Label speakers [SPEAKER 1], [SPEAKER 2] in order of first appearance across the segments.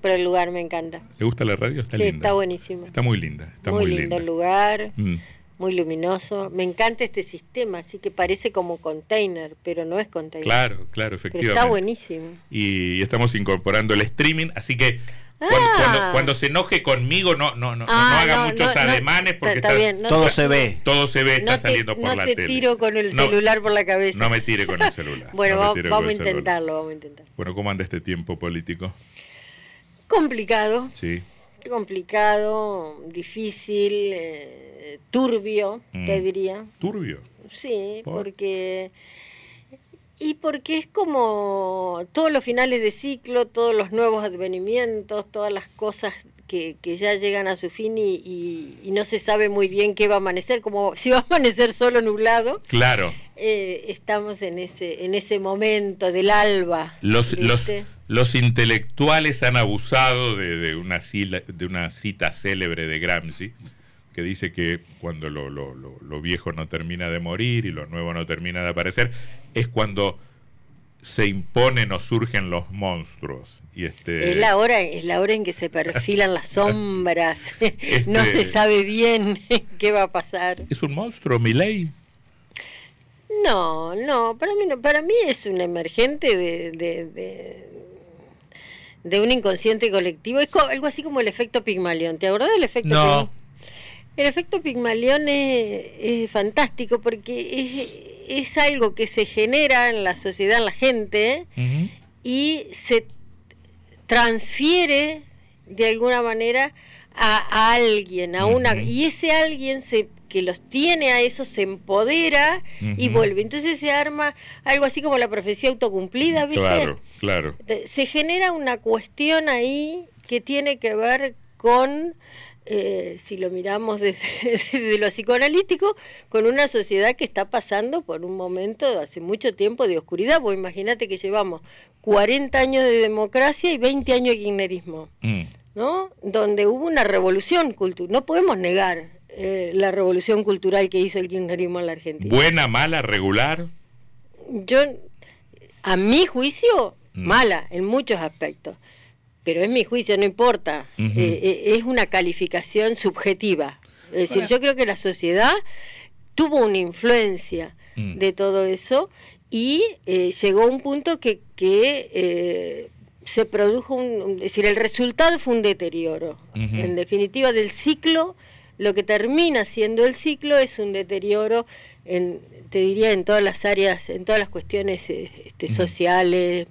[SPEAKER 1] pero el lugar me encanta.
[SPEAKER 2] ¿Le gusta la radio? Está
[SPEAKER 1] sí,
[SPEAKER 2] linda.
[SPEAKER 1] está buenísimo.
[SPEAKER 2] Está muy linda. Está
[SPEAKER 1] muy,
[SPEAKER 2] muy,
[SPEAKER 1] lindo
[SPEAKER 2] linda.
[SPEAKER 1] el lugar,
[SPEAKER 2] Mm.
[SPEAKER 1] muy luminoso. Me encanta este sistema, así que parece como container, pero no es container.
[SPEAKER 2] Claro, claro,
[SPEAKER 1] pero
[SPEAKER 2] efectivamente.
[SPEAKER 1] está buenísimo.
[SPEAKER 2] Y estamos incorporando el streaming, así que cuando,
[SPEAKER 1] Ah.
[SPEAKER 2] cuando- cuando se enoje conmigo, no, no, no, no
[SPEAKER 1] Ah,
[SPEAKER 2] haga
[SPEAKER 1] no,
[SPEAKER 2] muchos
[SPEAKER 1] no, no,
[SPEAKER 2] ademanes porque
[SPEAKER 1] está
[SPEAKER 2] está-
[SPEAKER 1] bien, no
[SPEAKER 3] Todo
[SPEAKER 1] te-
[SPEAKER 3] se ve.
[SPEAKER 2] todo se ve, está
[SPEAKER 1] No te,
[SPEAKER 2] saliendo por
[SPEAKER 1] no
[SPEAKER 2] la
[SPEAKER 1] te
[SPEAKER 2] tele.
[SPEAKER 1] tiro con el
[SPEAKER 2] No,
[SPEAKER 1] celular por la cabeza.
[SPEAKER 2] No me tire con el celular.
[SPEAKER 1] bueno,
[SPEAKER 2] no
[SPEAKER 1] vamos, vamos a intentarlo, vamos a intentar.
[SPEAKER 2] Bueno, ¿cómo anda este tiempo político?
[SPEAKER 1] Complicado,
[SPEAKER 2] Sí.
[SPEAKER 1] complicado, difícil, eh, turbio,
[SPEAKER 2] Mm.
[SPEAKER 1] te diría.
[SPEAKER 2] Turbio.
[SPEAKER 1] Sí,
[SPEAKER 2] ¿Por?
[SPEAKER 1] porque... Y porque es como todos los finales de ciclo, todos los nuevos advenimientos, todas las cosas que, que ya llegan a su fin y, y- y no se sabe muy bien qué va a amanecer, como si va a amanecer solo nublado.
[SPEAKER 2] Claro.
[SPEAKER 1] eh, estamos en ese, en ese momento del alba.
[SPEAKER 2] Los, los intelectuales han abusado de, de una de una cita célebre de Gramsci que dice que cuando lo, lo- lo- lo viejo no termina de morir y lo nuevo no termina de aparecer, es cuando se imponen o surgen los monstruos. Y este,
[SPEAKER 1] Es la hora, es la hora en que se perfilan las sombras. no
[SPEAKER 2] Este-
[SPEAKER 1] se sabe bien qué va a pasar.
[SPEAKER 2] ¿Es un monstruo, Milei?
[SPEAKER 1] No, no, para mí no, para mí es un emergente de, de, de, de un inconsciente colectivo. Es algo así como el efecto Pigmalión. ¿Te acordás del efecto
[SPEAKER 2] No.
[SPEAKER 1] Pigmalión? El efecto Pigmalión es, es fantástico porque es, es algo que se genera en la sociedad, en la gente, y se transfiere de alguna manera a, a alguien, a una y ese alguien se que los tiene a eso se empodera y vuelve. Entonces se arma algo así como la profecía autocumplida, ¿viste?
[SPEAKER 2] Claro, claro.
[SPEAKER 1] Se genera una cuestión ahí que tiene que ver con eh, si lo miramos desde, desde lo psicoanalítico, con una sociedad que está pasando por un momento hace mucho tiempo de oscuridad. Vos imagínate que llevamos 40 años de democracia y 20 años de kirchnerismo,
[SPEAKER 2] Mm.
[SPEAKER 1] ¿no? Donde hubo una revolución cultural. No podemos negar eh, la revolución cultural que hizo el kirchnerismo en la Argentina.
[SPEAKER 2] Buena, mala, regular.
[SPEAKER 1] Yo, a mi juicio,
[SPEAKER 2] Mm.
[SPEAKER 1] mala en muchos aspectos. Pero es mi juicio, no importa. Eh, eh, es una calificación subjetiva. Es decir, yo creo que la sociedad tuvo una influencia
[SPEAKER 2] Mm.
[SPEAKER 1] de todo eso y eh, llegó a un punto que, que eh, se produjo un, un- es decir, el resultado fue un deterioro. En definitiva, del ciclo, lo que termina siendo el ciclo es un deterioro, en, te diría, en todas las áreas, en todas las cuestiones eh, este, sociales,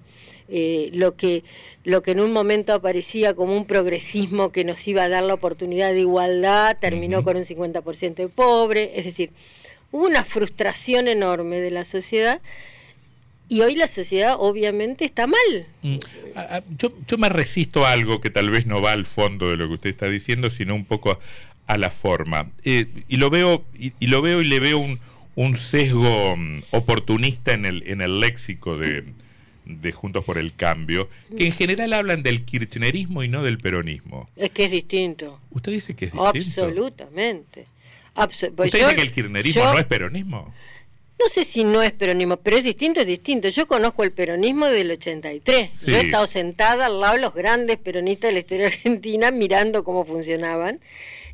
[SPEAKER 1] eh, lo que lo que en un momento aparecía como un progresismo que nos iba a dar la oportunidad de igualdad, terminó con un 50% de pobre, es decir, hubo una frustración enorme de la sociedad y hoy la sociedad obviamente está mal.
[SPEAKER 2] Mm. Yo, yo me resisto a algo que tal vez no va al fondo de lo que usted está diciendo, sino un poco a la forma. Eh, y lo veo y, y lo veo y le veo un, un sesgo mm, oportunista en el, en el léxico de, de Juntos por el Cambio, que en general hablan del kirchnerismo y no del peronismo.
[SPEAKER 1] Es que es distinto,
[SPEAKER 2] ¿Usted dice que es distinto?
[SPEAKER 1] absolutamente. Abso- pues
[SPEAKER 2] ¿Usted
[SPEAKER 1] yo-
[SPEAKER 2] dice que el kirchnerismo
[SPEAKER 1] yo-
[SPEAKER 2] no es peronismo?
[SPEAKER 1] No sé si no es peronismo, pero es distinto, es distinto. Yo conozco el peronismo del 83.
[SPEAKER 2] Sí.
[SPEAKER 1] Yo he estado sentada al lado de los grandes peronistas de la historia argentina mirando cómo funcionaban.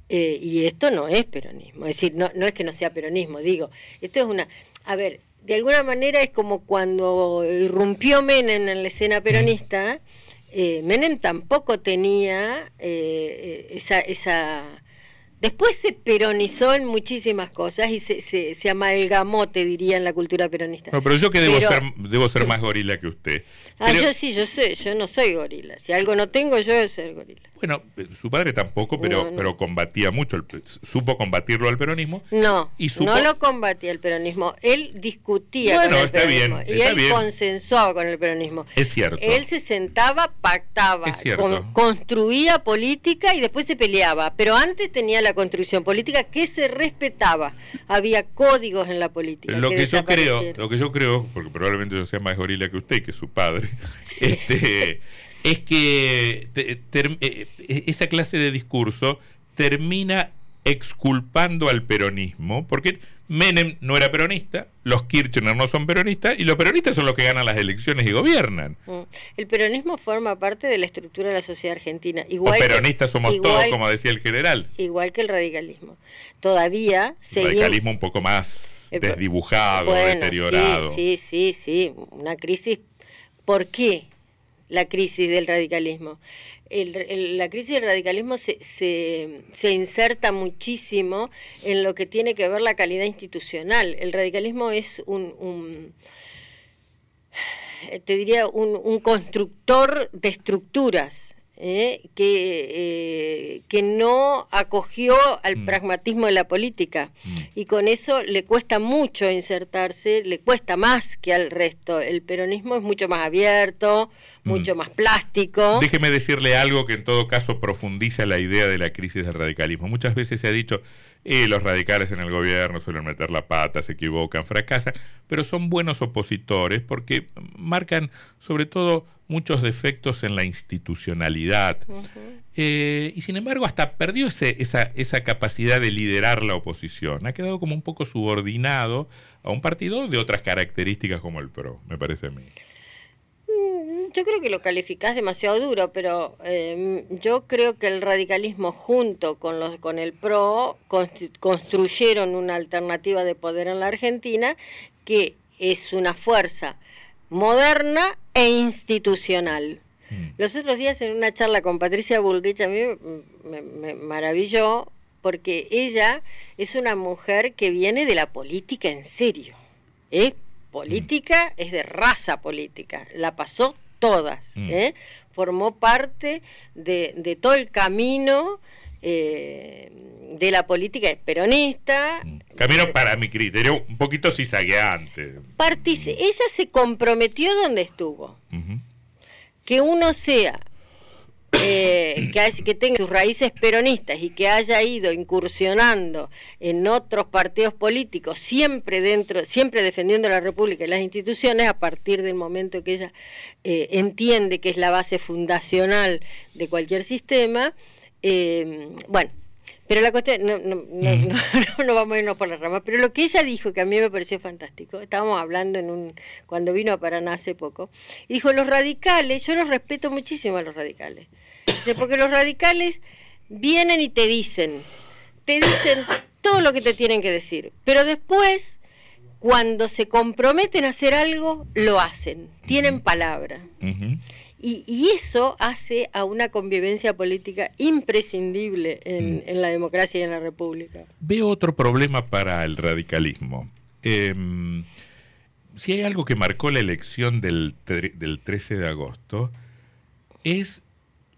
[SPEAKER 1] Eh, y esto no es peronismo. Es decir, no, no es que no sea peronismo, digo. Esto es una... A ver, de alguna manera es como cuando irrumpió Menem en la escena peronista. eh, Menem tampoco tenía eh, eh, esa... esa Después se peronizó en muchísimas cosas y se, se, se amalgamó, te diría, en la cultura peronista.
[SPEAKER 2] No, pero yo que debo,
[SPEAKER 1] Pero-
[SPEAKER 2] ser, debo ser más gorila que usted.
[SPEAKER 1] Ah,
[SPEAKER 2] Pero-
[SPEAKER 1] yo sí, yo sé, yo no soy gorila. Si algo no tengo, yo debo ser gorila.
[SPEAKER 2] Bueno, su padre tampoco, pero,
[SPEAKER 1] No, no.
[SPEAKER 2] pero combatía mucho, el- supo combatirlo al peronismo.
[SPEAKER 1] No,
[SPEAKER 2] Y supo-
[SPEAKER 1] no lo combatía el peronismo. Él discutía
[SPEAKER 2] Bueno,
[SPEAKER 1] con el
[SPEAKER 2] está
[SPEAKER 1] peronismo
[SPEAKER 2] bien,
[SPEAKER 1] y
[SPEAKER 2] está
[SPEAKER 1] él
[SPEAKER 2] bien.
[SPEAKER 1] consensuaba con el peronismo.
[SPEAKER 2] Es cierto.
[SPEAKER 1] Él se sentaba, pactaba,
[SPEAKER 2] Es cierto.
[SPEAKER 1] con- construía política y después se peleaba. Pero antes tenía la construcción política que se respetaba. Había códigos en la política.
[SPEAKER 2] Lo que yo creo, lo que yo creo, porque probablemente yo sea más gorila que usted y que su padre,
[SPEAKER 1] Sí.
[SPEAKER 2] este, es que te- ter- eh, eh, esa clase de discurso termina exculpando al peronismo, porque Menem no era peronista, los Kirchner no son peronistas y los peronistas son los que ganan las elecciones y gobiernan. Mm.
[SPEAKER 1] El peronismo forma parte de la estructura de la sociedad argentina. Igual
[SPEAKER 2] los peronistas somos todos, como decía el general.
[SPEAKER 1] Igual que el radicalismo. Todavía
[SPEAKER 2] El radicalismo un poco más desdibujado, deteriorado.
[SPEAKER 1] Sí, sí, sí, sí. Una crisis. ¿Por qué la crisis del radicalismo? la crisis del radicalismo se, se, inserta muchísimo en lo que tiene que ver la calidad institucional. El radicalismo es un, te diría, un, constructor de estructuras. ¿eh? que, eh, que no acogió al mm. pragmatismo de la política mm. y con eso le cuesta mucho insertarse, le cuesta más que al resto. El peronismo es mucho más abierto, mucho más plástico.
[SPEAKER 2] Déjeme decirle algo que en todo caso profundiza la idea de la crisis del radicalismo. Muchas veces se ha dicho, eh, los radicales en el gobierno suelen meter la pata, se equivocan, fracasan, pero son buenos opositores porque marcan sobre todo muchos defectos en la institucionalidad. Eh, y sin embargo hasta perdió ese, esa, esa capacidad de liderar la oposición. Ha quedado como un poco subordinado a un partido de otras características como el PRO, me parece a mí.
[SPEAKER 1] Mm, yo creo que lo calificás demasiado duro, pero em, yo creo que el radicalismo junto con, los, con el PRO construyeron una alternativa de poder en la Argentina que es una fuerza moderna e institucional. Mm. Los otros días en una charla con Patricia Bullrich a mí me, maravilló porque ella es una mujer que viene de la política en serio. ¿eh? Política es de raza política, la pasó todas, mm. ¿eh? formó parte de, todo el camino eh, de la política peronista.
[SPEAKER 2] Mm. Camino para mi criterio un poquito cizagueante.
[SPEAKER 1] ella se comprometió donde estuvo. Que uno sea eh, que, que tenga sus raíces peronistas y que haya ido incursionando en otros partidos políticos, siempre dentro, siempre defendiendo la República y las instituciones, a partir del momento que ella eh, entiende que es la base fundacional de cualquier sistema, eh, bueno, pero la cuestión, no, no, no, no, vamos a irnos por la rama, pero lo que ella dijo, que a mí me pareció fantástico, estábamos hablando en un cuando vino a Paraná hace poco, dijo, los radicales, yo los respeto muchísimo a los radicales, porque los radicales vienen y te dicen, te dicen todo lo que te tienen que decir, pero después, cuando se comprometen a hacer algo, lo hacen, tienen palabra. y, eso hace a una convivencia política imprescindible en, mm. la democracia y en la república.
[SPEAKER 2] Veo otro problema para el radicalismo. Em, si hay algo que marcó la elección del, del 13 de agosto, es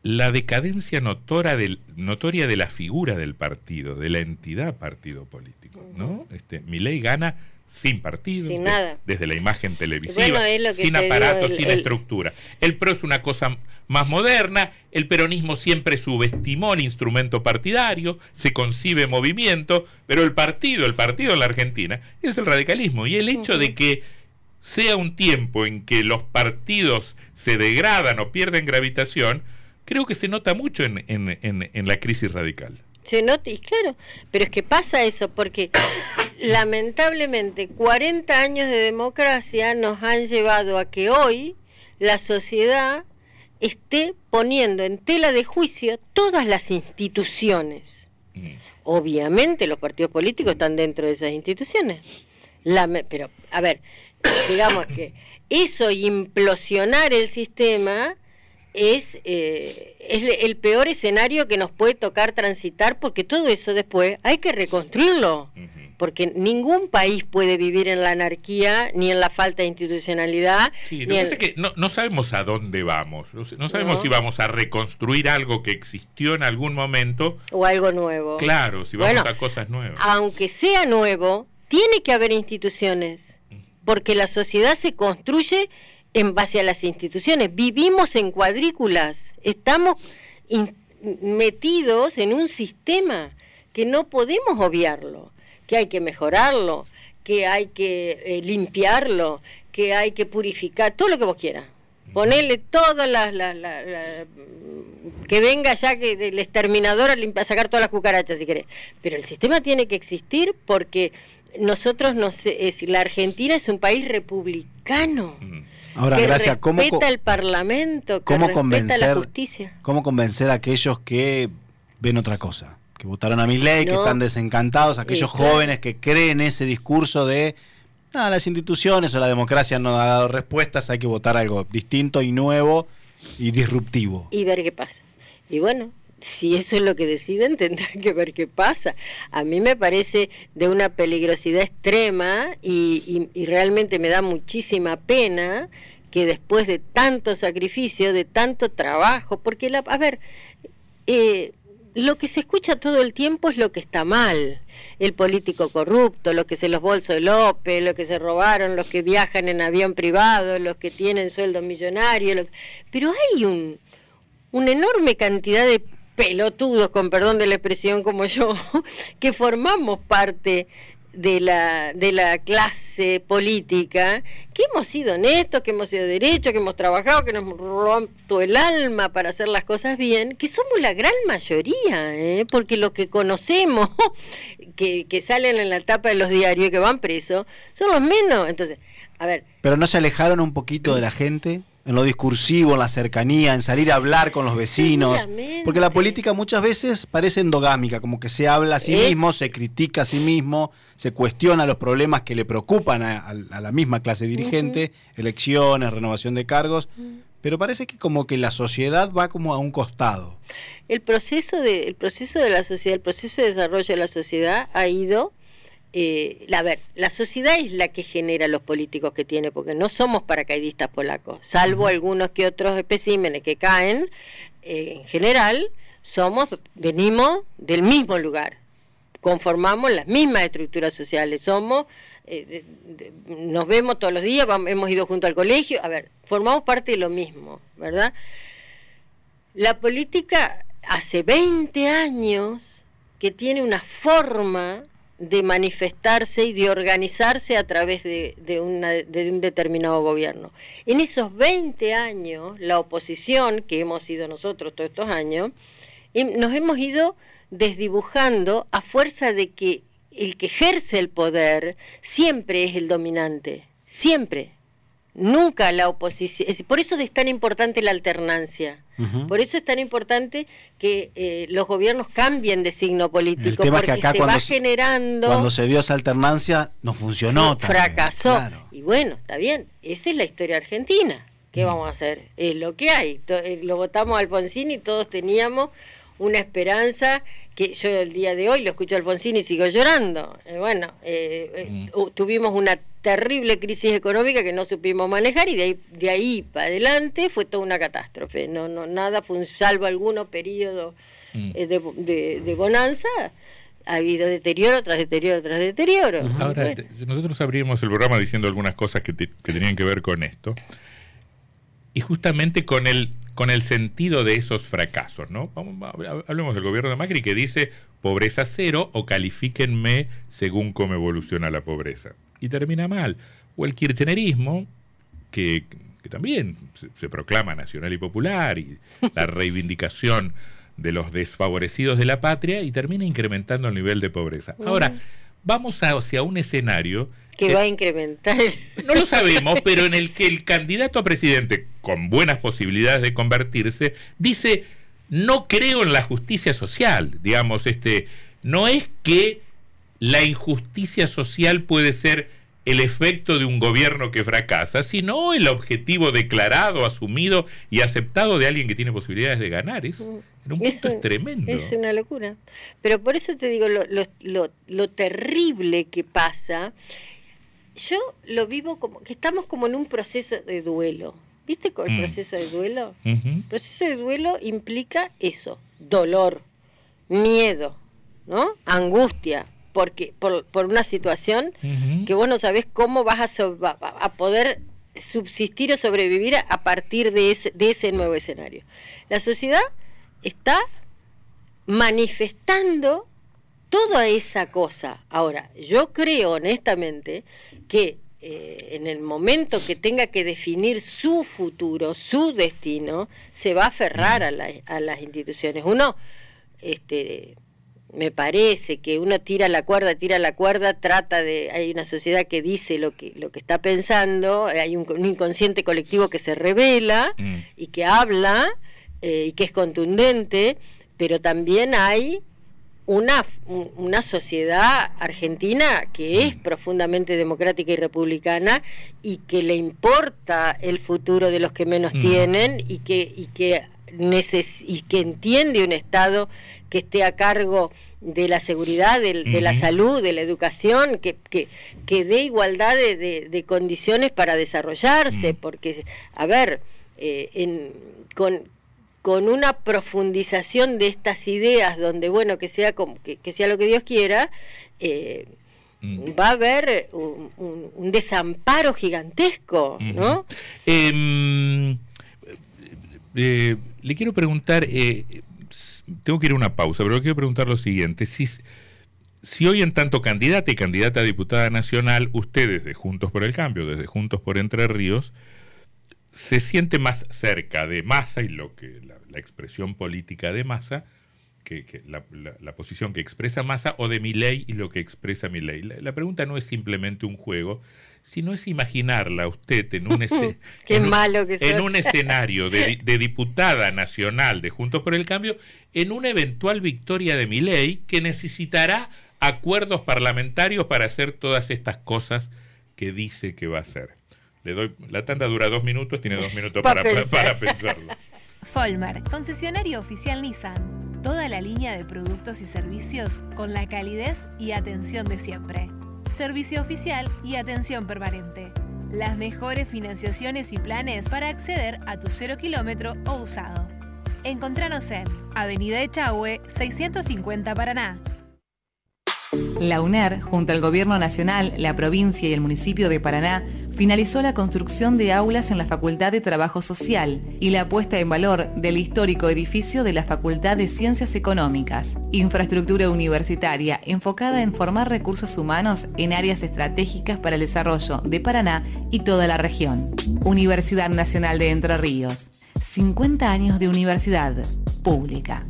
[SPEAKER 2] la decadencia notoria, del, notoria de la figura del partido, de la entidad partido político, ¿no? Este, ley gana sin partido, desde la imagen televisiva, sin aparato, sin estructura. El PRO es una cosa más moderna, el peronismo siempre subestimó el instrumento partidario, se concibe movimiento, pero el partido, el partido en la Argentina, es el radicalismo. Y el hecho de que sea un tiempo en que los partidos se degradan o pierden gravitación, creo que se nota mucho en, en, la crisis radical.
[SPEAKER 1] Se nota, y claro, pero es que pasa eso, porque lamentablemente 40 años de democracia nos han llevado a que hoy la sociedad esté poniendo en tela de juicio todas las instituciones. Mm. Obviamente los partidos políticos están dentro de esas instituciones. pero, a ver, digamos que eso implosionar el sistema es, eh, es el peor escenario que nos puede tocar transitar porque todo eso después hay que reconstruirlo. Porque ningún país puede vivir en la anarquía ni en la falta de institucionalidad.
[SPEAKER 2] Sí, que no, no, sabemos a dónde vamos. No sabemos si vamos a reconstruir algo que existió en algún momento.
[SPEAKER 1] O algo nuevo.
[SPEAKER 2] Claro, si vamos a cosas nuevas.
[SPEAKER 1] Aunque sea nuevo, tiene que haber instituciones. Porque la sociedad se construye en base a las instituciones. Vivimos en cuadrículas, estamos metidos en un sistema que no podemos obviarlo, que hay que mejorarlo, que hay que eh, limpiarlo, que hay que purificar, todo lo que vos quieras. Ponerle todas las, que venga ya que el exterminador a, sacar todas las cucarachas, si querés. Pero el sistema tiene que existir porque nosotros, no sé, la Argentina es un país republicano. Mm.
[SPEAKER 3] Ahora,
[SPEAKER 1] que
[SPEAKER 3] gracias. ¿Cómo
[SPEAKER 1] respeta el Parlamento, que
[SPEAKER 3] ¿cómo
[SPEAKER 1] respeta
[SPEAKER 3] convencer,
[SPEAKER 1] la justicia.
[SPEAKER 3] ¿Cómo convencer a aquellos que ven otra cosa? Que votaron a mi ley, que están desencantados, aquellos
[SPEAKER 1] claro.
[SPEAKER 3] jóvenes que creen ese discurso de no, las instituciones o la democracia no ha dado respuestas, hay que votar algo distinto y nuevo y disruptivo.
[SPEAKER 1] y ver qué pasa. Y bueno, si eso es lo que deciden, tendrán que ver qué pasa. A mí me parece de una peligrosidad extrema y, realmente me da muchísima pena que después de tanto sacrificio, de tanto trabajo, porque, la, a ver, eh, lo que se escucha todo el tiempo es lo que está mal. El político corrupto, lo que se los bolsos de López, los que se robaron, los que viajan en avión privado, los que tienen sueldos millonarios. lo- Pero hay un, una enorme cantidad de pelotudos, con perdón de la expresión como yo, que formamos parte de la, de la clase política, que hemos sido honestos, que hemos sido derechos, que hemos trabajado, que nos hemos roto el alma para hacer las cosas bien, que somos la gran mayoría, ¿eh? porque los que conocemos, que, que salen en la tapa de los diarios y que van presos, son los menos. Entonces, a ver,
[SPEAKER 3] Pero no se alejaron un poquito de la gente en lo discursivo, en la cercanía, en salir a hablar con los vecinos. Porque la política muchas veces parece endogámica, como que se habla a sí
[SPEAKER 1] Es-
[SPEAKER 3] mismo, se critica a sí mismo, se cuestiona los problemas que le preocupan a, a- a la misma clase dirigente, elecciones, renovación de cargos. Pero parece que como que la sociedad va como a un costado.
[SPEAKER 1] el proceso de el proceso de la sociedad el proceso de desarrollo de la sociedad ha ido eh, la, a ver, la sociedad es la que genera los políticos que tiene, porque no somos paracaidistas polacos, salvo algunos que otros especímenes que caen, eh, en general somos, venimos del mismo lugar, conformamos las mismas estructuras sociales, somos, eh, de- de- nos vemos todos los días, vamos- hemos ido junto al colegio, a ver, formamos parte de lo mismo, ¿verdad? La política hace 20 años que tiene una forma de manifestarse y de organizarse a través de, una- de un determinado gobierno. En esos 20 años, la oposición, que hemos sido nosotros todos estos años, nos hemos ido desdibujando a fuerza de que el que ejerce el poder siempre es el dominante, siempre. Nunca la oposición. es por eso es tan importante la alternancia. Por eso es tan importante que eh, los gobiernos cambien de signo político,
[SPEAKER 3] que
[SPEAKER 1] porque
[SPEAKER 3] acá
[SPEAKER 1] se
[SPEAKER 3] cuando
[SPEAKER 1] va
[SPEAKER 3] se-
[SPEAKER 1] generando.
[SPEAKER 3] Cuando se dio esa alternancia, no funcionó. También,
[SPEAKER 1] fracasó.
[SPEAKER 3] claro.
[SPEAKER 1] Y bueno, está bien, esa es la historia argentina. ¿Qué vamos a hacer? Es lo que hay. Eh, Lo votamos a Alfonsín y todos teníamos una esperanza que yo el día de hoy lo escucho a Alfonsín y sigo llorando. Eh, bueno, eh, eh, u- tuvimos una terrible crisis económica que no supimos manejar y de ahí, de ahí para adelante fue toda una catástrofe. No, no, nada fue un, salvo algunos periodos
[SPEAKER 2] Mm.
[SPEAKER 1] eh, de, de- de bonanza, ha habido deterioro tras deterioro tras deterioro.
[SPEAKER 2] Ahora,
[SPEAKER 1] Bueno.
[SPEAKER 2] te- nosotros abrimos el programa diciendo algunas cosas que, te- que tenían que ver con esto. Y justamente con el, con el sentido de esos fracasos, ¿no? Vamos, hablemos del gobierno de Macri que dice pobreza cero o califíquenme según cómo evoluciona la pobreza. Y termina mal. O el kirchnerismo, que, que también se, se proclama nacional y popular, y la reivindicación de los desfavorecidos de la patria, y termina incrementando el nivel de pobreza. Ahora, vamos hacia un escenario
[SPEAKER 1] que
[SPEAKER 2] que-
[SPEAKER 1] va a incrementar.
[SPEAKER 2] no lo sabemos, pero en el que el candidato a presidente, con buenas posibilidades de convertirse, dice, no creo en la justicia social. Digamos, este, no es que la injusticia social puede ser el efecto de un gobierno que fracasa, sino el objetivo declarado, asumido y aceptado de alguien que tiene posibilidades de ganar. Es, en un
[SPEAKER 1] Es
[SPEAKER 2] punto es
[SPEAKER 1] un-
[SPEAKER 2] tremendo.
[SPEAKER 1] Es una locura. Pero por eso te digo, lo, lo, lo- lo terrible que pasa, yo lo vivo como que estamos como en un proceso de duelo. ¿Viste con el
[SPEAKER 2] Mm.
[SPEAKER 1] proceso de duelo? El proceso de duelo implica eso, dolor, miedo, ¿no? Angustia, porque por, por una situación que vos no sabés cómo vas a, so- a- a poder subsistir o sobrevivir a, a partir de ese, de ese nuevo escenario. La sociedad está manifestando toda esa cosa. Ahora, yo creo honestamente que eh, en el momento que tenga que definir su futuro, su destino, se va a aferrar a, a las instituciones. Uno, este, me parece que uno tira la cuerda, tira la cuerda, trata de, hay una sociedad que dice lo que, lo que está pensando, hay un, inconsciente colectivo que se revela mm. y que habla eh, y que es contundente, pero también hay una, una sociedad argentina que es profundamente democrática y republicana y que le importa el futuro de los que menos mm. tienen y que, y que y que entiende un Estado que esté a cargo de la seguridad, de, la salud, de la educación, que, que, dé igualdad de, condiciones para desarrollarse, porque, a ver, eh, con, con una profundización de estas ideas, donde, bueno, que sea, como, que, sea lo que Dios quiera, eh, va a haber un, desamparo gigantesco, ¿no?
[SPEAKER 2] Em, eh, le quiero preguntar, eh, tengo que ir a una pausa, pero le quiero preguntar lo siguiente. Si, si hoy en tanto candidata y candidata a diputada nacional, usted desde Juntos por el Cambio, desde Juntos por Entre Ríos, se siente más cerca de Massa y lo que la, expresión política de Massa, que, la, posición que expresa Massa, o de mi ley y lo que expresa mi ley. la pregunta no es simplemente un juego, sino es imaginarla usted en un, en un escenario de, diputada nacional de Juntos por el Cambio, en una eventual victoria de mi ley que necesitará acuerdos parlamentarios para hacer todas estas cosas que dice que va a hacer. Le doy, la tanda dura dos minutos, tiene dos minutos para, para pensarlo.
[SPEAKER 4] Folmar, concesionario oficial Nissan. Toda la línea de productos y servicios con la calidez y atención de siempre servicio oficial y atención permanente. Las mejores financiaciones y planes para acceder a tu cero kilómetro o usado. Encontranos en Avenida Echagüe 650 Paraná.
[SPEAKER 5] La UNER, junto al Gobierno Nacional, la provincia y el municipio de Paraná, finalizó la construcción de aulas en la Facultad de Trabajo Social y la puesta en valor del histórico edificio de la Facultad de Ciencias Económicas. Infraestructura universitaria enfocada en formar recursos humanos en áreas estratégicas para el desarrollo de Paraná y toda la región. Universidad Nacional de Entre Ríos. 50 años de universidad pública.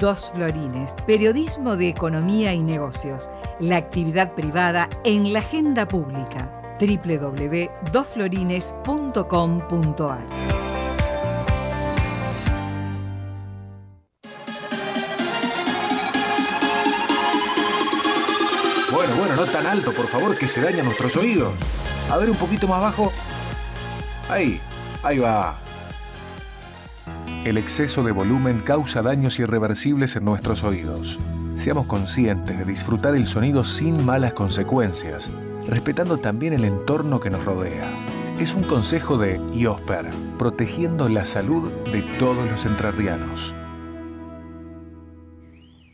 [SPEAKER 6] Dos Florines, periodismo de economía y negocios, la actividad privada en la agenda pública www.dosflorines.com.ar
[SPEAKER 7] Bueno, bueno, no tan alto, por favor, que se dañan nuestros oídos. A ver, un poquito más bajo. Ahí, ahí va. El exceso de volumen causa daños irreversibles en nuestros oídos. Seamos conscientes de disfrutar el sonido sin malas consecuencias, respetando también el entorno que nos rodea. Es un consejo de IOSPER, protegiendo la salud de todos los entrerrianos.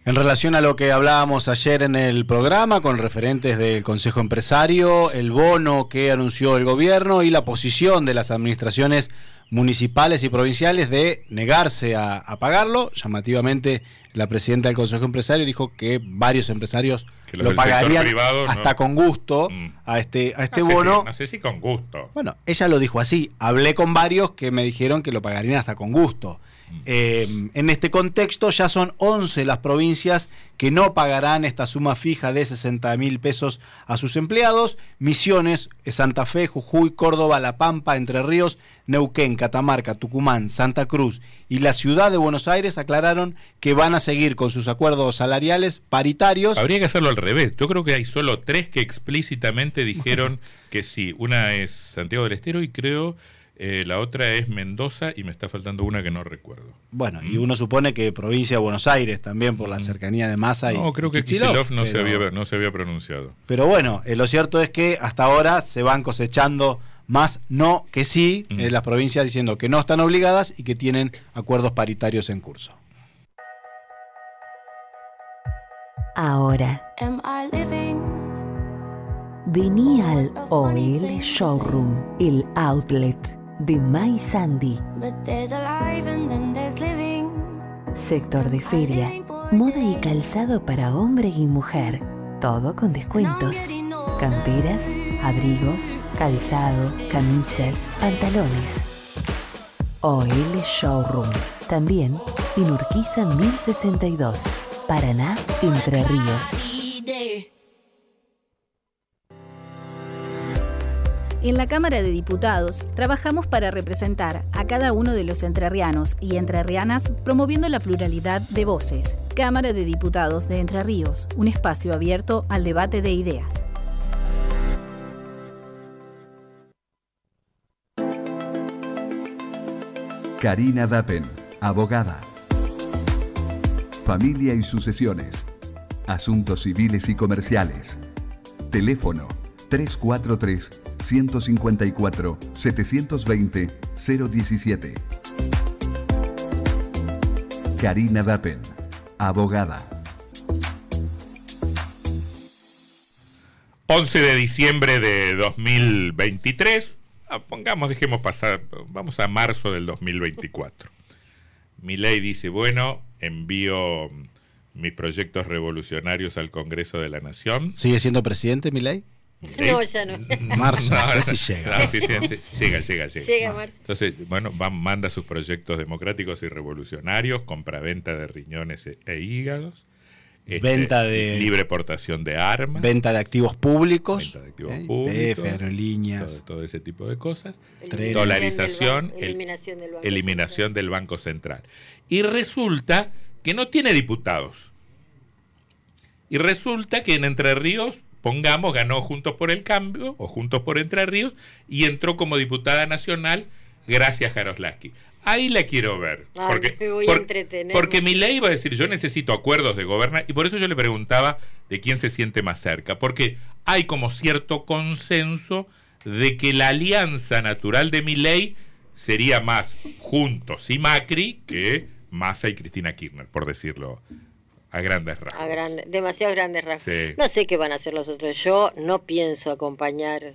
[SPEAKER 3] En relación a lo que hablábamos ayer en el programa con referentes del Consejo Empresario, el bono que anunció el gobierno y la posición de las administraciones municipales y provinciales de negarse a, pagarlo. Llamativamente, la presidenta del Consejo Empresario dijo que varios empresarios lo pagarían hasta con gusto mm. a este, a este bono.
[SPEAKER 2] no sé si con gusto.
[SPEAKER 3] Bueno, ella lo dijo así. Hablé con varios que me dijeron que lo pagarían hasta con gusto. Eh, en este contexto ya son 11 las provincias que no pagarán esta suma fija de 60 mil pesos a sus empleados. Misiones, Santa Fe, Jujuy, Córdoba, La Pampa, Entre Ríos, Neuquén, Catamarca, Tucumán, Santa Cruz y la ciudad de Buenos Aires aclararon que van a seguir con sus acuerdos salariales paritarios.
[SPEAKER 2] Habría que hacerlo al revés. Yo creo que hay solo tres que explícitamente dijeron que sí. Una es Santiago del Estero y creo eh, la otra es Mendoza y me está faltando una que no recuerdo.
[SPEAKER 3] Bueno, y uno supone que provincia de Buenos Aires también por la cercanía de Massa y
[SPEAKER 2] No, creo que Kicillof no, se había, no se había pronunciado.
[SPEAKER 3] Pero bueno, eh, lo cierto es que hasta ahora se van cosechando más no que sí, en las provincias diciendo que no están obligadas y que tienen acuerdos paritarios en curso.
[SPEAKER 8] Ahora. Venía al Oil Showroom, el outlet de My Sandy. Sector de feria Moda y calzado para hombre y mujer. Todo con descuentos. Camperas, abrigos, calzado, camisas, pantalones. OL Showroom. También en Urquiza 1062. Paraná, Entre Ríos.
[SPEAKER 9] En la Cámara de Diputados trabajamos para representar a cada uno de los entrerrianos y entrerrianas promoviendo la pluralidad de voces. Cámara de Diputados de Entre Ríos, un espacio abierto al debate de ideas.
[SPEAKER 10] Karina Dapen, abogada. Familia y sucesiones. Asuntos civiles y comerciales. Teléfono 343 154 720 017. Karina Dapen, abogada.
[SPEAKER 2] 11 de diciembre de 2023. Ah, Pongamos, dejemos pasar, vamos a marzo del 2024. Mi ley dice, bueno, envío mis proyectos revolucionarios al Congreso de la Nación.
[SPEAKER 3] ¿Sigue siendo presidente, Milei?
[SPEAKER 1] No, ya no.
[SPEAKER 3] Marzo, no si llega.
[SPEAKER 2] no, sí, sí, sí, llega, llega, llega.
[SPEAKER 1] Llega marzo.
[SPEAKER 2] Entonces, bueno, va- manda sus proyectos democráticos y revolucionarios, compraventa de riñones e, e hígados, este,
[SPEAKER 3] Venta de-
[SPEAKER 2] libre portación de armas,
[SPEAKER 3] Venta de activos públicos.
[SPEAKER 2] venta de activos
[SPEAKER 3] ¿eh?
[SPEAKER 2] públicos,
[SPEAKER 3] aerolíneas.
[SPEAKER 2] todo, todo ese tipo de cosas,
[SPEAKER 3] Trenes.
[SPEAKER 2] dolarización,
[SPEAKER 1] Del eliminación del Banco
[SPEAKER 2] eliminación del Banco Central. Y resulta que no tiene diputados. Y resulta que en Entre Ríos, pongamos, ganó Juntos por el Cambio o Juntos por Entre Ríos y entró como diputada nacional gracias a Jaroslaski. Ahí la quiero ver. Porque
[SPEAKER 1] me voy a
[SPEAKER 2] por-
[SPEAKER 1] entretener.
[SPEAKER 2] porque mi ley iba a decir, yo necesito acuerdos de gobernar, y por eso yo le preguntaba de quién se siente más cerca, porque hay como cierto consenso de que la alianza natural de mi ley sería más Juntos y Macri que Massa y Cristina Kirchner, por decirlo a grandes rasgos.
[SPEAKER 1] A grande, demasiado grandes rasgos.
[SPEAKER 2] Sí.
[SPEAKER 1] No sé qué van a hacer los otros. Yo no pienso acompañar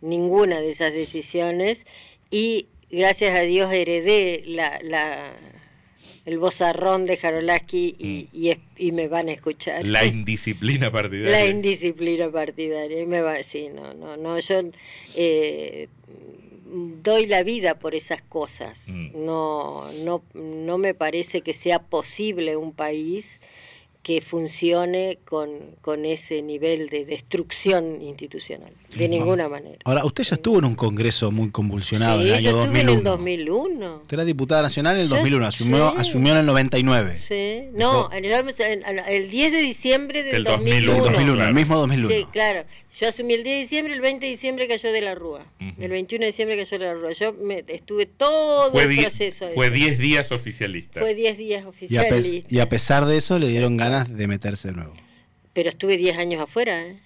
[SPEAKER 1] ninguna de esas decisiones y gracias a Dios heredé la, la, el bozarrón de Jarolaski y, y, me van a escuchar.
[SPEAKER 2] Mm. La indisciplina partidaria.
[SPEAKER 1] La indisciplina partidaria. y Me va, sí, no, no, no. Yo eh, doy la vida por esas cosas.
[SPEAKER 2] Mm.
[SPEAKER 1] No, no, no me parece que sea posible un país que funcione con, con ese nivel de destrucción institucional. De ninguna manera.
[SPEAKER 3] Ahora, usted ya estuvo en un congreso muy convulsionado
[SPEAKER 1] Sí,
[SPEAKER 3] en el año
[SPEAKER 1] yo estuve en
[SPEAKER 3] 2001.
[SPEAKER 1] el 2001.
[SPEAKER 3] Usted era diputada nacional en el
[SPEAKER 1] Yo-
[SPEAKER 3] 2001, asumió,
[SPEAKER 1] sí.
[SPEAKER 3] asumió en el 99.
[SPEAKER 1] Sí. No, en el, el 10 de diciembre del,
[SPEAKER 2] Del
[SPEAKER 1] 2001.
[SPEAKER 3] 2001, 2001, el mismo 2001.
[SPEAKER 1] Sí, claro. Yo asumí el 10 de diciembre, el 20 de diciembre cayó de la Rúa.
[SPEAKER 2] Ujú.
[SPEAKER 1] El 21 de diciembre cayó de la Rúa. Yo me, estuve todo
[SPEAKER 2] Fue
[SPEAKER 1] el proceso.
[SPEAKER 2] fue
[SPEAKER 1] ese.
[SPEAKER 2] 10 días oficialista.
[SPEAKER 1] Fue 10 días
[SPEAKER 3] Y a,
[SPEAKER 1] oficialista.
[SPEAKER 3] y a pesar de eso le dieron ganas de meterse de nuevo.
[SPEAKER 1] Pero estuve 10 años afuera. ¿eh?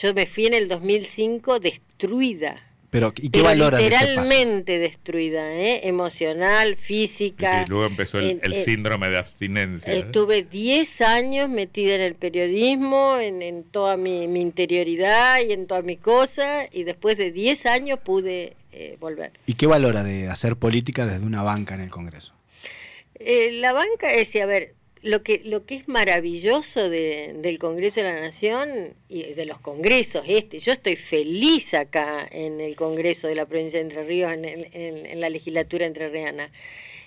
[SPEAKER 1] Yo me fui en el 2005 destruida.
[SPEAKER 3] Pero, ¿y qué
[SPEAKER 1] Pero
[SPEAKER 3] valora de ese paso?
[SPEAKER 1] literalmente destruida, ¿eh? emocional, física.
[SPEAKER 2] Y luego empezó el,
[SPEAKER 1] en-
[SPEAKER 2] el
[SPEAKER 1] en-
[SPEAKER 2] síndrome de abstinencia. ¿eh?
[SPEAKER 1] Estuve 10 años metida en el periodismo, en, en toda mi, mi interioridad y en todas mis cosas, y después de 10 años pude eh, volver.
[SPEAKER 3] ¿Y qué valora de hacer política desde una banca en el Congreso?
[SPEAKER 1] Eh, la banca, es decir, a ver, lo que, lo que es maravilloso de- del Congreso de la Nación y de los congresos este, yo estoy feliz acá en el Congreso de la provincia de Entre Ríos, en, en- en la legislatura entrerriana,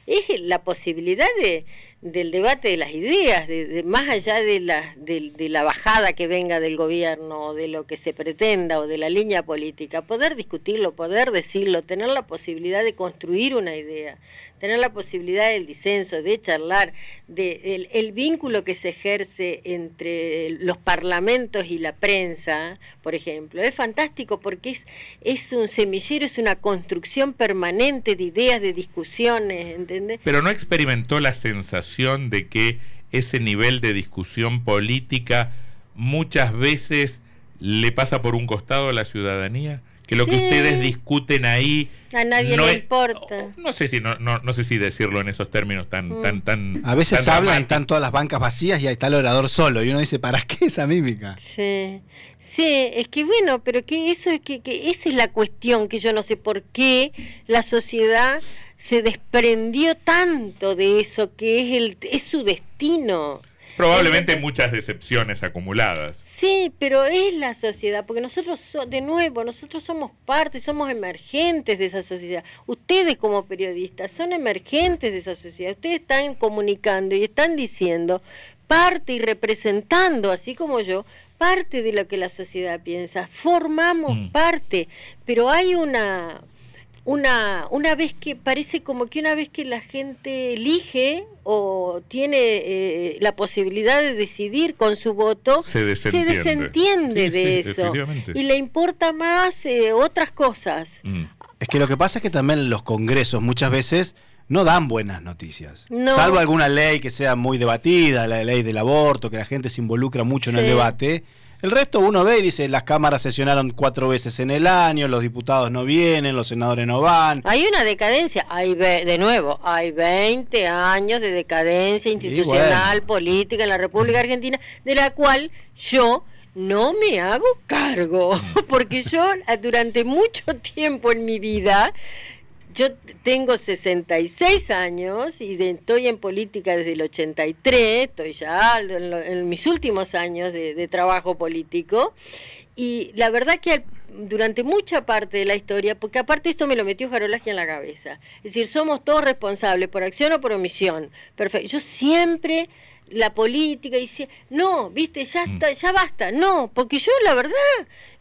[SPEAKER 1] es la posibilidad de, del debate de las ideas, de, más allá de la, de, la bajada que venga del gobierno, o de lo que se pretenda, o de la línea política, poder discutirlo, poder decirlo, tener la posibilidad de construir una idea, tener la posibilidad del disenso, de charlar, de el vínculo que se ejerce entre los parlamentos y la prensa, por ejemplo, es fantástico porque es, es un semillero, es una construcción permanente de ideas, de discusiones, ¿entendés?
[SPEAKER 2] Pero no experimentó la sensación de que ese nivel de discusión política muchas veces le pasa por un costado a la ciudadanía, que lo que ustedes discuten ahí
[SPEAKER 1] A nadie
[SPEAKER 2] no
[SPEAKER 1] le
[SPEAKER 2] es-
[SPEAKER 1] importa.
[SPEAKER 2] no sé si no, no, no sé si decirlo en esos términos tan
[SPEAKER 1] Mm.
[SPEAKER 2] tan tan
[SPEAKER 3] A veces
[SPEAKER 2] tan
[SPEAKER 3] hablan y están todas las bancas vacías y ahí está el orador solo. Y uno dice, ¿para qué esa mímica?
[SPEAKER 1] Sí, sí, es que bueno, pero que eso es que, que esa es la cuestión que yo no sé por qué la sociedad se desprendió tanto de eso que es, el, es su destino.
[SPEAKER 2] Probablemente muchas decepciones acumuladas.
[SPEAKER 1] Sí, pero es la sociedad, porque nosotros, so- de nuevo, nosotros somos parte, somos emergentes de esa sociedad. Ustedes como periodistas son emergentes de esa sociedad. Ustedes están comunicando y están diciendo parte y representando, así como yo, parte de lo que la sociedad piensa. Formamos
[SPEAKER 2] Mm.
[SPEAKER 1] parte, pero hay una una, una vez que parece como que una vez que la gente elige o tiene eh, la posibilidad de decidir con su voto,
[SPEAKER 2] Se desentiende.
[SPEAKER 1] desentiende
[SPEAKER 2] Sí,
[SPEAKER 1] de
[SPEAKER 2] sí,
[SPEAKER 1] eso y le importa más eh, otras cosas.
[SPEAKER 2] Mm.
[SPEAKER 3] Es que lo que pasa es que también los congresos muchas veces no dan buenas noticias.
[SPEAKER 1] No.
[SPEAKER 3] Salvo alguna ley que sea muy debatida, la ley del aborto, que la gente se involucra mucho en el
[SPEAKER 1] Sí.
[SPEAKER 3] debate. El resto uno ve y dice, las cámaras sesionaron cuatro veces en el año, los diputados no vienen, los senadores no van.
[SPEAKER 1] Hay una decadencia, hay ve- de nuevo, hay 20 años de decadencia institucional, política en la República Argentina, de la cual yo no me hago cargo, porque yo durante mucho tiempo en mi vida, yo tengo 66 años y de- estoy en política desde el 83, estoy ya en, lo- en mis últimos años de, de trabajo político y la verdad que al- durante mucha parte de la historia, porque aparte esto me lo metió Jarolaski en la cabeza, es decir, somos todos responsables por acción o por omisión. Perfecto. Yo siempre la política dice, no, viste, ya está, ya basta, no, porque yo la verdad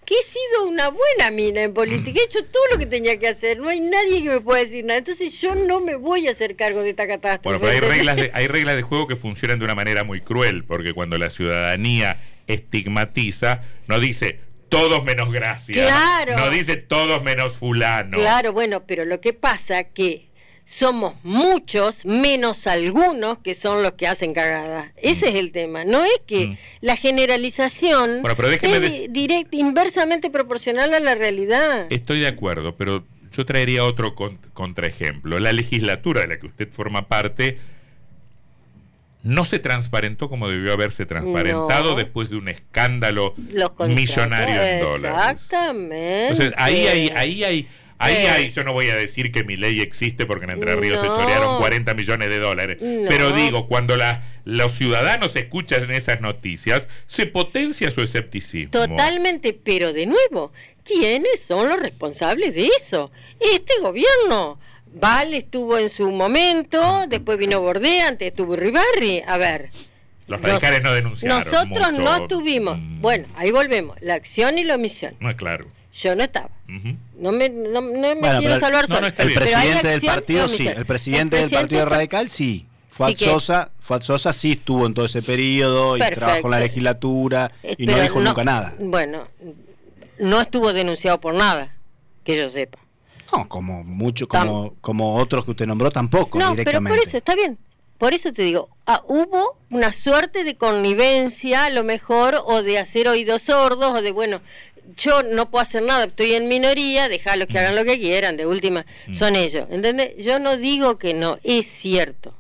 [SPEAKER 1] que he sido una buena mina en política, he hecho todo lo que tenía que hacer, no hay nadie que me pueda decir nada, entonces yo no me voy a hacer cargo de esta catástrofe.
[SPEAKER 2] Bueno, pero hay reglas, de, hay reglas de juego que funcionan de una manera muy cruel, porque cuando la ciudadanía estigmatiza, no dice todos menos gracia,
[SPEAKER 1] Claro.
[SPEAKER 2] no dice todos menos fulano.
[SPEAKER 1] Claro, bueno, pero lo que pasa que somos muchos menos algunos que son los que hacen cagada. Ese es el tema. No es que
[SPEAKER 2] Mm.
[SPEAKER 1] la generalización
[SPEAKER 2] Bueno, pero
[SPEAKER 1] es direct- inversamente proporcional a la realidad.
[SPEAKER 2] Estoy de acuerdo, pero yo traería otro con- contraejemplo. La legislatura de la que usted forma parte no se transparentó como debió haberse transparentado
[SPEAKER 1] No.
[SPEAKER 2] después de un escándalo millonario en dólares.
[SPEAKER 1] Exactamente.
[SPEAKER 2] Entonces, ahí hay, ahí hay, ahí
[SPEAKER 1] Eh.
[SPEAKER 2] hay, yo no voy a decir que mi ley existe porque en Entre Ríos se chorearon 40 millones de dólares,
[SPEAKER 1] No.
[SPEAKER 2] pero digo, cuando la, los ciudadanos escuchan esas noticias, se potencia su escepticismo.
[SPEAKER 1] Totalmente, pero de nuevo, ¿quiénes son los responsables de eso? Este gobierno. Val estuvo en su momento, después vino Bordea, antes estuvo Ribarri. A ver,
[SPEAKER 2] Los radicales no denunciaron.
[SPEAKER 1] nosotros
[SPEAKER 2] mucho.
[SPEAKER 1] no tuvimos.
[SPEAKER 2] Mm,
[SPEAKER 1] Bueno, ahí volvemos, la acción y la omisión.
[SPEAKER 2] No, claro.
[SPEAKER 1] Yo no estaba.
[SPEAKER 2] Ujú.
[SPEAKER 1] No me, no, no me
[SPEAKER 3] Bueno,
[SPEAKER 1] quiero
[SPEAKER 3] pero-
[SPEAKER 1] salvar
[SPEAKER 2] no,
[SPEAKER 3] El.
[SPEAKER 1] Pero hay
[SPEAKER 3] presidente del partido sí, el presidente del Partido
[SPEAKER 1] pa-
[SPEAKER 3] Radical sí. Fuad
[SPEAKER 1] Sí
[SPEAKER 3] Sosa, Fuad Sosa sí estuvo en todo ese periodo y trabajó en la legislatura y no
[SPEAKER 1] pero
[SPEAKER 3] dijo nunca nada.
[SPEAKER 1] Bueno, no estuvo denunciado por nada, que yo sepa.
[SPEAKER 3] No, como mucho, como, como otros que usted nombró tampoco
[SPEAKER 1] No, pero
[SPEAKER 3] directamente.
[SPEAKER 1] por eso está bien. Por eso te digo, ah, hubo una suerte de connivencia, a lo mejor, o de hacer oídos sordos, o de, bueno, yo no puedo hacer nada, estoy en minoría, dejarlos que hagan lo que quieran, de última, son ellos. ¿Entendés? Yo no digo que no, es cierto.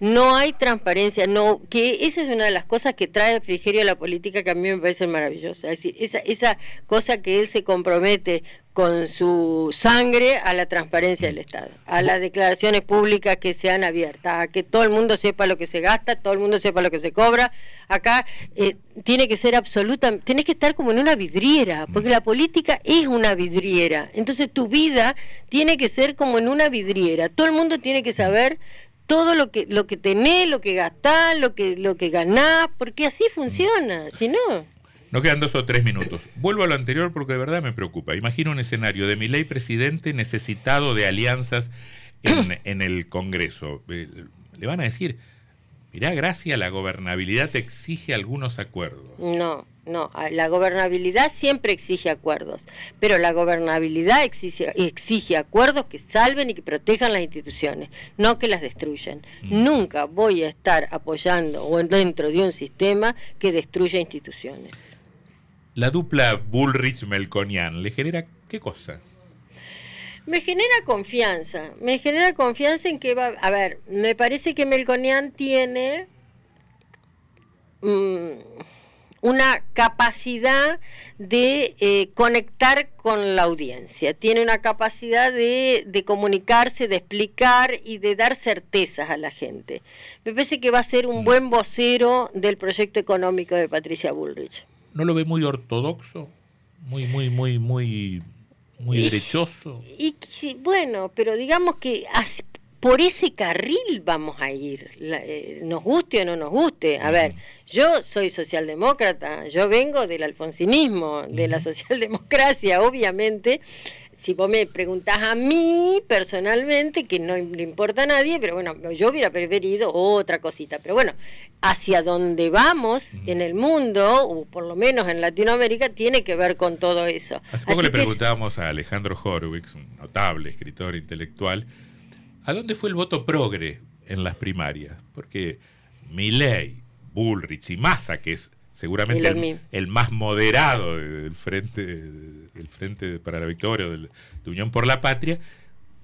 [SPEAKER 1] No hay transparencia, no, que esa es una de las cosas que trae el Frigerio a la política que a mí me parece maravillosa. Es decir, esa, esa cosa que él se compromete con su sangre a la transparencia del Estado, a las declaraciones públicas que sean abiertas, a que todo el mundo sepa lo que se gasta, todo el mundo sepa lo que se cobra. Acá eh, tiene que ser absoluta, tenés que estar como en una vidriera, porque la política es una vidriera. Entonces tu vida tiene que ser como en una vidriera. Todo el mundo tiene que saber todo lo que lo que tenés, lo que gastás, lo que lo que ganás, porque así funciona, si no.
[SPEAKER 2] Nos quedan dos o tres minutos. Vuelvo a lo anterior porque de verdad me preocupa. Imagino un escenario de mi ley presidente necesitado de alianzas en, en el Congreso. Eh, Le van a decir, mirá, Gracia, la gobernabilidad exige algunos acuerdos.
[SPEAKER 1] No, no, la gobernabilidad siempre exige acuerdos, pero la gobernabilidad exige, exige acuerdos que salven y que protejan las instituciones, no que las destruyan. Nunca voy a estar apoyando o dentro de un sistema que destruya instituciones.
[SPEAKER 2] La dupla Bullrich-Melconian, ¿le genera qué cosa?
[SPEAKER 1] Me genera confianza, me genera confianza en que va, a ver, me parece que Melconian tiene mm, una capacidad de eh, conectar con la audiencia, tiene una capacidad de, de, comunicarse, de explicar y de dar certezas a la gente. Me parece que va a ser un buen vocero del proyecto económico de Patricia Bullrich.
[SPEAKER 2] ¿No lo ve muy ortodoxo? Muy, muy, muy, muy, muy derechoso.
[SPEAKER 1] Y, bueno, pero digamos que por ese carril vamos a ir, eh, nos guste o no nos guste. A ver, yo soy socialdemócrata, yo vengo del alfonsinismo, de la socialdemocracia, obviamente. Si vos me preguntás a mí personalmente, que no le importa a nadie, pero bueno, yo hubiera preferido otra cosita. Pero bueno, hacia donde vamos en el mundo, o por lo menos en Latinoamérica, tiene que ver con todo eso.
[SPEAKER 2] Hace poco le preguntábamos a Alejandro Horowitz, un notable escritor intelectual, ¿A dónde fue el voto progre en las primarias? Porque Milley, Bullrich y Massa, que es seguramente el, más moderado del frente, del frente para la victoria de Unión por la Patria,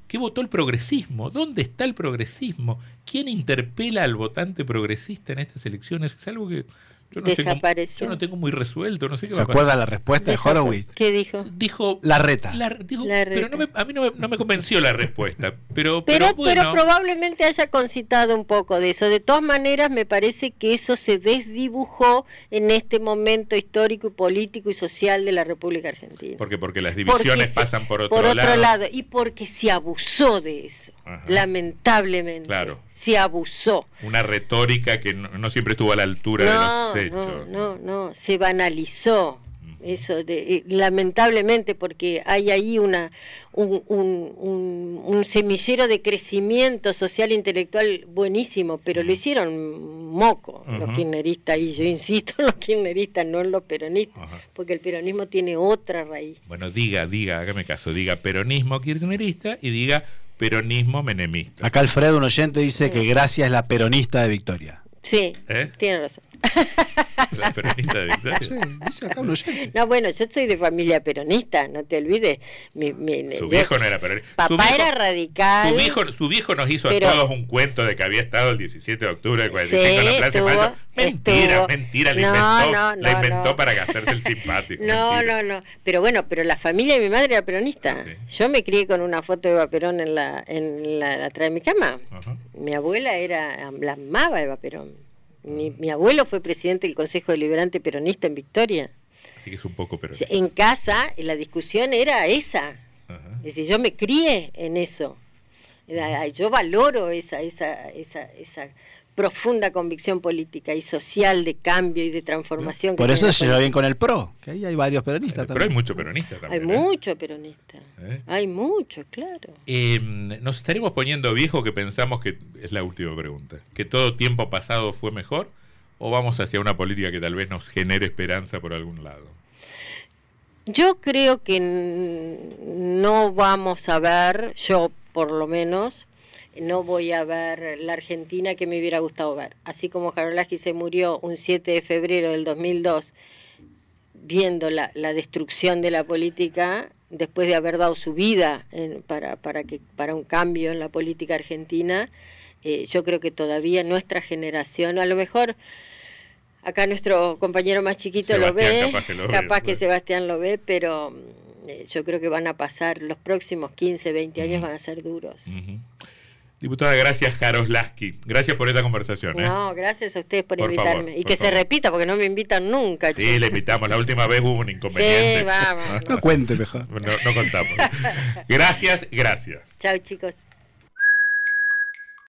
[SPEAKER 2] ¿qué votó el progresismo? ¿Dónde está el progresismo? ¿Quién interpela al votante progresista en estas elecciones? Es algo que yo no
[SPEAKER 1] Desapareció.
[SPEAKER 2] Tengo, yo no tengo muy resuelto, no sé qué
[SPEAKER 3] ¿Se acuerda la respuesta de Horowitz?
[SPEAKER 1] ¿Qué dijo?
[SPEAKER 2] Dijo
[SPEAKER 3] la reta.
[SPEAKER 2] Pero no me, a mí no me, no me, convenció la respuesta. Pero,
[SPEAKER 1] pero,
[SPEAKER 2] pero, bueno.
[SPEAKER 1] probablemente haya concitado un poco de eso. De todas maneras, me parece que eso se desdibujó en este momento histórico y político y social de la República Argentina.
[SPEAKER 2] ¿Por qué? Porque las divisiones pasan por otro,
[SPEAKER 1] por
[SPEAKER 2] otro
[SPEAKER 1] lado. Y porque se abusó de eso, lamentablemente.
[SPEAKER 2] Claro.
[SPEAKER 1] Se abusó.
[SPEAKER 2] Una retórica que no, siempre estuvo a la altura de los
[SPEAKER 1] no, no, no, se banalizó eso, de, eh, lamentablemente, porque hay ahí una, un, un, semillero de crecimiento social e intelectual buenísimo, pero lo hicieron moco los kirchneristas, y yo insisto en los kirchneristas, no en los peronistas, porque el peronismo tiene otra raíz.
[SPEAKER 2] Bueno, diga, diga, hágame caso, diga peronismo kirchnerista y diga peronismo menemista.
[SPEAKER 3] Acá Alfredo, un oyente, dice que Gracia es la peronista de Victoria.
[SPEAKER 1] Sí, ¿Eh? tiene razón.
[SPEAKER 2] La peronista de
[SPEAKER 1] No, bueno, yo soy de familia peronista, no te olvides.
[SPEAKER 2] su viejo no era peronista.
[SPEAKER 1] Papá era radical.
[SPEAKER 2] Su viejo, su viejo nos hizo a todos un cuento de que había estado el 17 de octubre de 45 en la Plaza de Mayo. Mentira, mentira, la inventó, la inventó para hacerse el simpático.
[SPEAKER 1] No, no, no. Pero bueno, pero la familia de mi madre era peronista. Yo me crié con una foto de Eva Perón en la, en la atrás de mi cama. Mi abuela era, la amaba Eva Perón. Mi, abuelo fue presidente del Consejo Deliberante Peronista en Victoria.
[SPEAKER 2] Así que es un poco peronista.
[SPEAKER 1] En casa la discusión era esa. Es decir, yo me crié en eso. Yo valoro esa, esa, esa, esa profunda convicción política y social de cambio y de transformación.
[SPEAKER 3] Por eso se lleva bien con el PRO, que ahí hay varios peronistas
[SPEAKER 2] también. Pero hay muchos peronistas también.
[SPEAKER 1] Hay ¿eh? muchos peronistas. ¿Eh? Hay muchos, claro.
[SPEAKER 2] Em, nos estaremos poniendo viejos que pensamos que es la última pregunta. ¿Que todo tiempo pasado fue mejor? ¿O vamos hacia una política que tal vez nos genere esperanza por algún lado?
[SPEAKER 1] Yo creo que no vamos a ver, yo por lo menos, no voy a ver la Argentina que me hubiera gustado ver. Así como Jarolaski se murió un 7 de febrero del 2002 viendo la, destrucción de la política, después de haber dado su vida para, para, que, para un cambio en la política argentina, eh, yo creo que todavía nuestra generación, a lo mejor acá nuestro compañero más chiquito lo ve, capaz que, Sebastián lo ve, pero eh, yo creo que van a pasar, los próximos 15, 20 años van a ser duros.
[SPEAKER 2] Diputada, gracias Jaroslaski. Gracias por esta conversación.
[SPEAKER 1] ¿eh? No, gracias a ustedes por, invitarme. y que se repita, porque no me invitan nunca.
[SPEAKER 2] Sí, le invitamos. La última vez hubo un inconveniente.
[SPEAKER 1] Sí, vamos.
[SPEAKER 3] no cuente mejor.
[SPEAKER 2] No, no contamos. Gracias, gracias.
[SPEAKER 1] Chao, chicos.